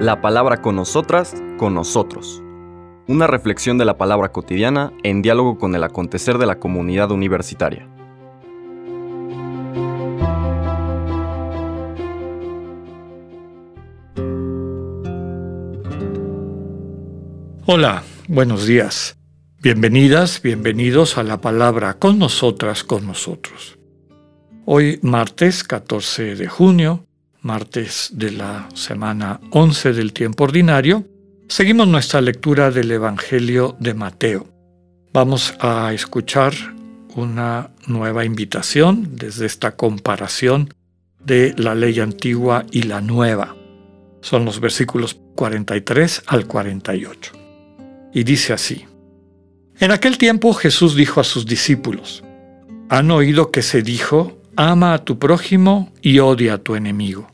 La palabra con nosotras, con nosotros. Una reflexión de la palabra cotidiana en diálogo con el acontecer de la comunidad universitaria. Hola, buenos días. Bienvenidas, bienvenidos a la palabra con nosotras, con nosotros. Hoy martes 14 de junio, martes de la semana 11 del tiempo ordinario, seguimos nuestra lectura del Evangelio de Mateo. Vamos a escuchar una nueva invitación desde esta comparación de la ley antigua y la nueva. Son los versículos 43 al 48. Y dice así. En aquel tiempo Jesús dijo a sus discípulos, Han oído que se dijo, ama a tu prójimo y odia a tu enemigo.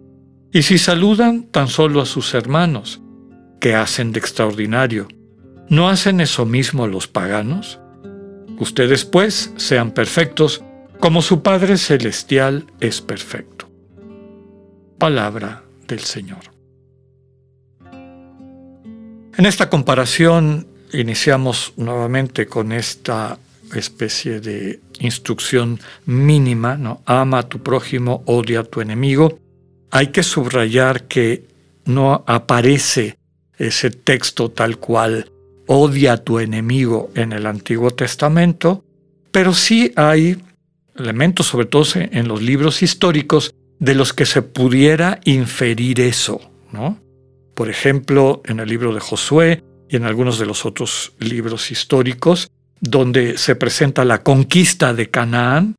Y si saludan tan solo a sus hermanos, ¿qué hacen de extraordinario? ¿No hacen eso mismo los paganos? Ustedes pues sean perfectos como su Padre Celestial es perfecto. Palabra del Señor. En esta comparación iniciamos nuevamente con esta especie de instrucción mínima, ¿no? Ama a tu prójimo, odia a tu enemigo. Hay que subrayar que no aparece ese texto tal cual, odia a tu enemigo en el Antiguo Testamento, pero sí hay elementos, sobre todo en los libros históricos, de los que se pudiera inferir eso, ¿no? Por ejemplo, en el libro de Josué, y en algunos de los otros libros históricos, donde se presenta la conquista de Canaán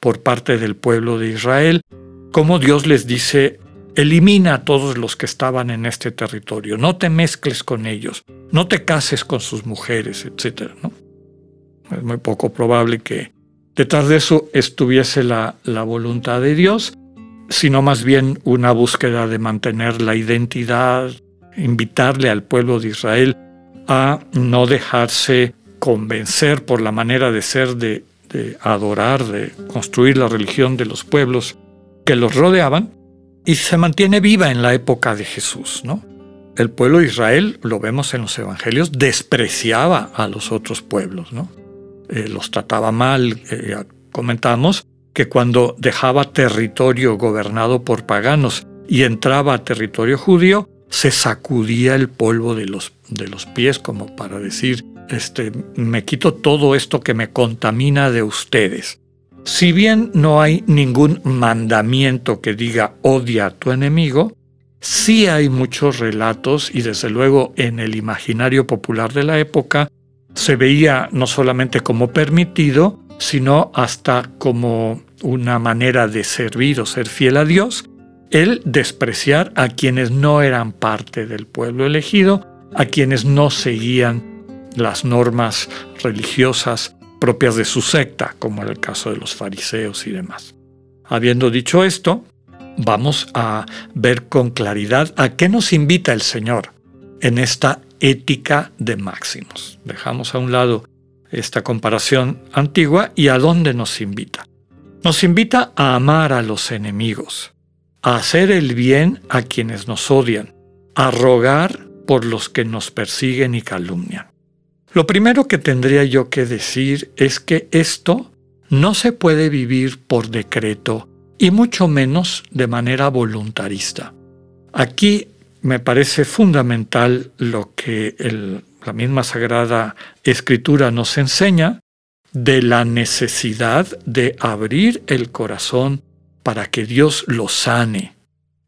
por parte del pueblo de Israel, como Dios les dice, elimina a todos los que estaban en este territorio, no te mezcles con ellos, no te cases con sus mujeres, etc. Es muy poco probable que detrás de eso estuviese la, la voluntad de Dios, sino más bien una búsqueda de mantener la identidad, invitarle al pueblo de Israel a no dejarse convencer por la manera de ser, de, adorar, de construir la religión de los pueblos que los rodeaban, y se mantiene viva en la época de Jesús, ¿no? El pueblo de Israel, lo vemos en los evangelios, despreciaba a los otros pueblos, ¿no? Eh, los trataba mal. Eh, comentamos que cuando dejaba territorio gobernado por paganos y entraba a territorio judío, se sacudía el polvo de los, de los pies como para decir, este, me quito todo esto que me contamina de ustedes. Si bien no hay ningún mandamiento que diga odia a tu enemigo, sí hay muchos relatos y desde luego en el imaginario popular de la época se veía no solamente como permitido, sino hasta como una manera de servir o ser fiel a Dios, el despreciar a quienes no eran parte del pueblo elegido, a quienes no seguían las normas religiosas propias de su secta, como era el caso de los fariseos y demás. Habiendo dicho esto, vamos a ver con claridad a qué nos invita el Señor en esta ética de máximos. Dejamos a un lado esta comparación antigua y a dónde nos invita. Nos invita a amar a los enemigos, a hacer el bien a quienes nos odian, a rogar por los que nos persiguen y calumnian. Lo primero que tendría yo que decir es que esto no se puede vivir por decreto y mucho menos de manera voluntarista. Aquí me parece fundamental lo que la misma Sagrada Escritura nos enseña de la necesidad de abrir el corazón para que Dios lo sane.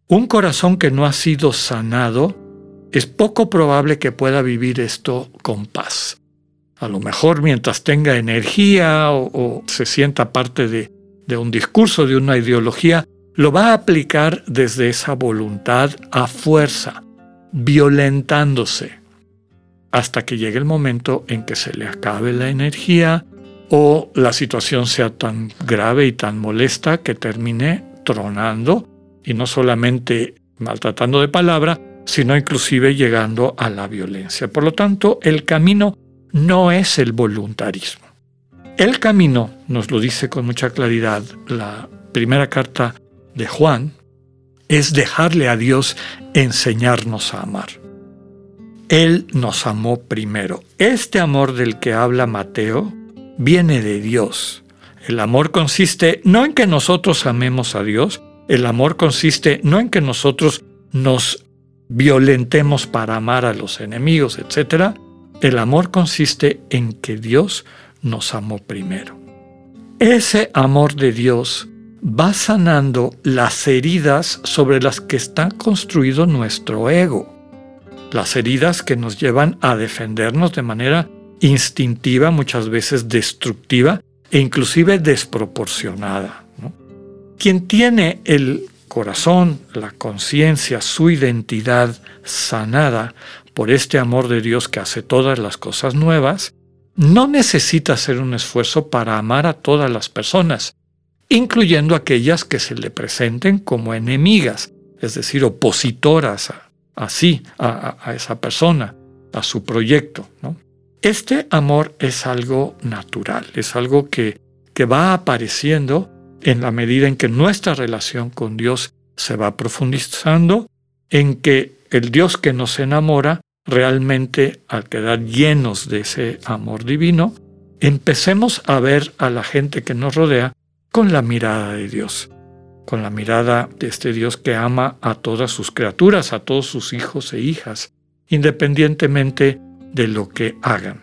Un corazón que no ha sido sanado, es poco probable que pueda vivir esto con paz. A lo mejor mientras tenga energía o, se sienta parte de, de un discurso, de una ideología, lo va a aplicar desde esa voluntad a fuerza, violentándose, hasta que llegue el momento en que se le acabe la energía o la situación sea tan grave y tan molesta que termine tronando y no solamente maltratando de palabra, sino inclusive llegando a la violencia. Por lo tanto, el camino no es el voluntarismo. El camino, nos lo dice con mucha claridad la primera carta de Juan, es dejarle a Dios enseñarnos a amar. Él nos amó primero. Este amor del que habla Mateo viene de Dios. El amor consiste no en que nosotros amemos a Dios, el amor consiste no en que nosotros nos violentemos para amar a los enemigos, etc. El amor consiste en que Dios nos amó primero. Ese amor de Dios va sanando las heridas sobre las que está construido nuestro ego. Las heridas que nos llevan a defendernos de manera instintiva, muchas veces destructiva e inclusive desproporcionada. Quien tiene el corazón, la conciencia, su identidad sanada por este amor de Dios que hace todas las cosas nuevas, no necesita hacer un esfuerzo para amar a todas las personas, incluyendo aquellas que se le presenten como enemigas, es decir, opositoras a, así a, esa persona, a su proyecto. Este amor es algo natural, es algo que, que va apareciendo en la medida en que nuestra relación con Dios se va profundizando, en que el Dios que nos enamora, realmente al quedar llenos de ese amor divino, empecemos a ver a la gente que nos rodea con la mirada de Dios, con la mirada de este Dios que ama a todas sus criaturas, a todos sus hijos e hijas, independientemente de lo que hagan.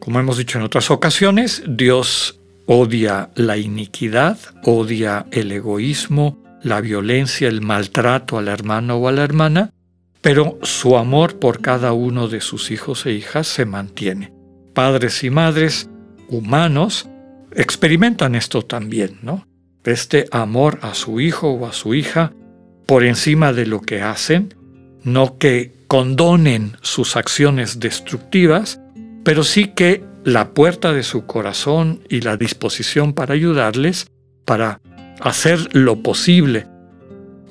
Como hemos dicho en otras ocasiones, Dios odia la iniquidad, odia el egoísmo, la violencia, el maltrato al hermano o a la hermana, pero su amor por cada uno de sus hijos e hijas se mantiene. Padres y madres humanos experimentan esto también, ¿no? Este amor a su hijo o a su hija por encima de lo que hacen, no que condonen sus acciones destructivas, pero sí que la puerta de su corazón y la disposición para ayudarles, para hacer lo posible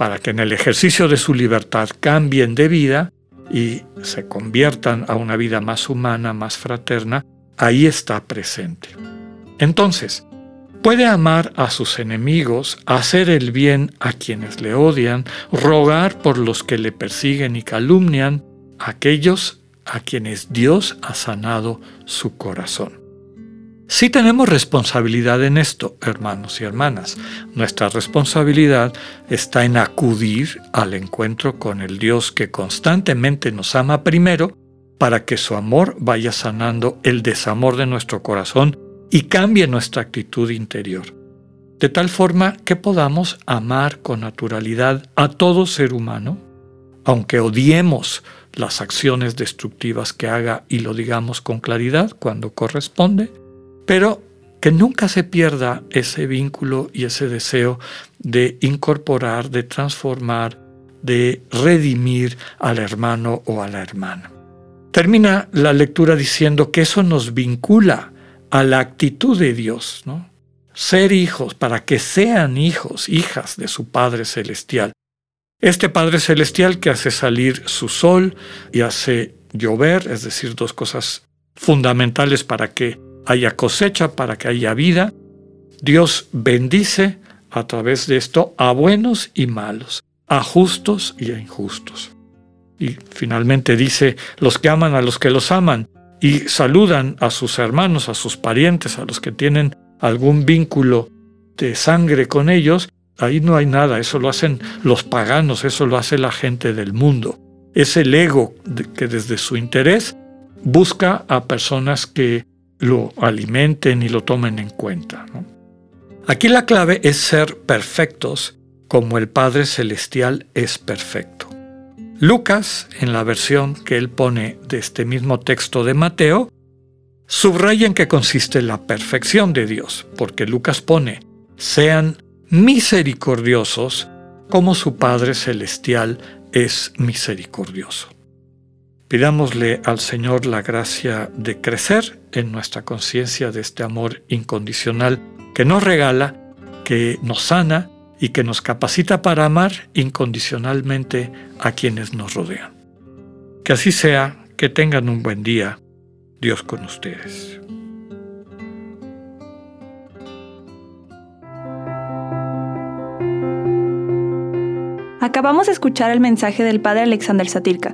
para que en el ejercicio de su libertad cambien de vida y se conviertan a una vida más humana, más fraterna, ahí está presente. Entonces, puede amar a sus enemigos, hacer el bien a quienes le odian, rogar por los que le persiguen y calumnian, aquellos a quienes Dios ha sanado su corazón. Sí tenemos responsabilidad en esto, hermanos y hermanas. Nuestra responsabilidad está en acudir al encuentro con el Dios que constantemente nos ama primero para que su amor vaya sanando el desamor de nuestro corazón y cambie nuestra actitud interior, de tal forma que podamos amar con naturalidad a todo ser humano, aunque odiemos las acciones destructivas que haga y lo digamos con claridad cuando corresponde, pero que nunca se pierda ese vínculo y ese deseo de incorporar, de transformar, de redimir al hermano o a la hermana. Termina la lectura diciendo que eso nos vincula a la actitud de Dios, ¿no? Ser hijos para que sean hijos, hijas de su Padre Celestial. Este Padre Celestial que hace salir su sol y hace llover, es decir, dos cosas fundamentales para que haya cosecha, para que haya vida. Dios bendice a través de esto a buenos y malos, a justos y a injustos. Y finalmente dice, los que aman a los que los aman, y saludan a sus hermanos, a sus parientes, a los que tienen algún vínculo de sangre con ellos, ahí no hay nada, eso lo hacen los paganos, eso lo hace la gente del mundo. Es el ego que desde su interés busca a personas que lo alimenten y lo tomen en cuenta. Aquí la clave es ser perfectos como el Padre Celestial es perfecto. Lucas, en la versión que él pone de este mismo texto de Mateo, subraya en qué consiste la perfección de Dios, porque Lucas pone, sean misericordiosos como su Padre Celestial es misericordioso. Pidámosle al Señor la gracia de crecer en nuestra conciencia de este amor incondicional que nos regala, que nos sana y que nos capacita para amar incondicionalmente a quienes nos rodean. Que así sea, que tengan un buen día. Dios con ustedes. Acabamos de escuchar el mensaje del Padre Alexander Satirka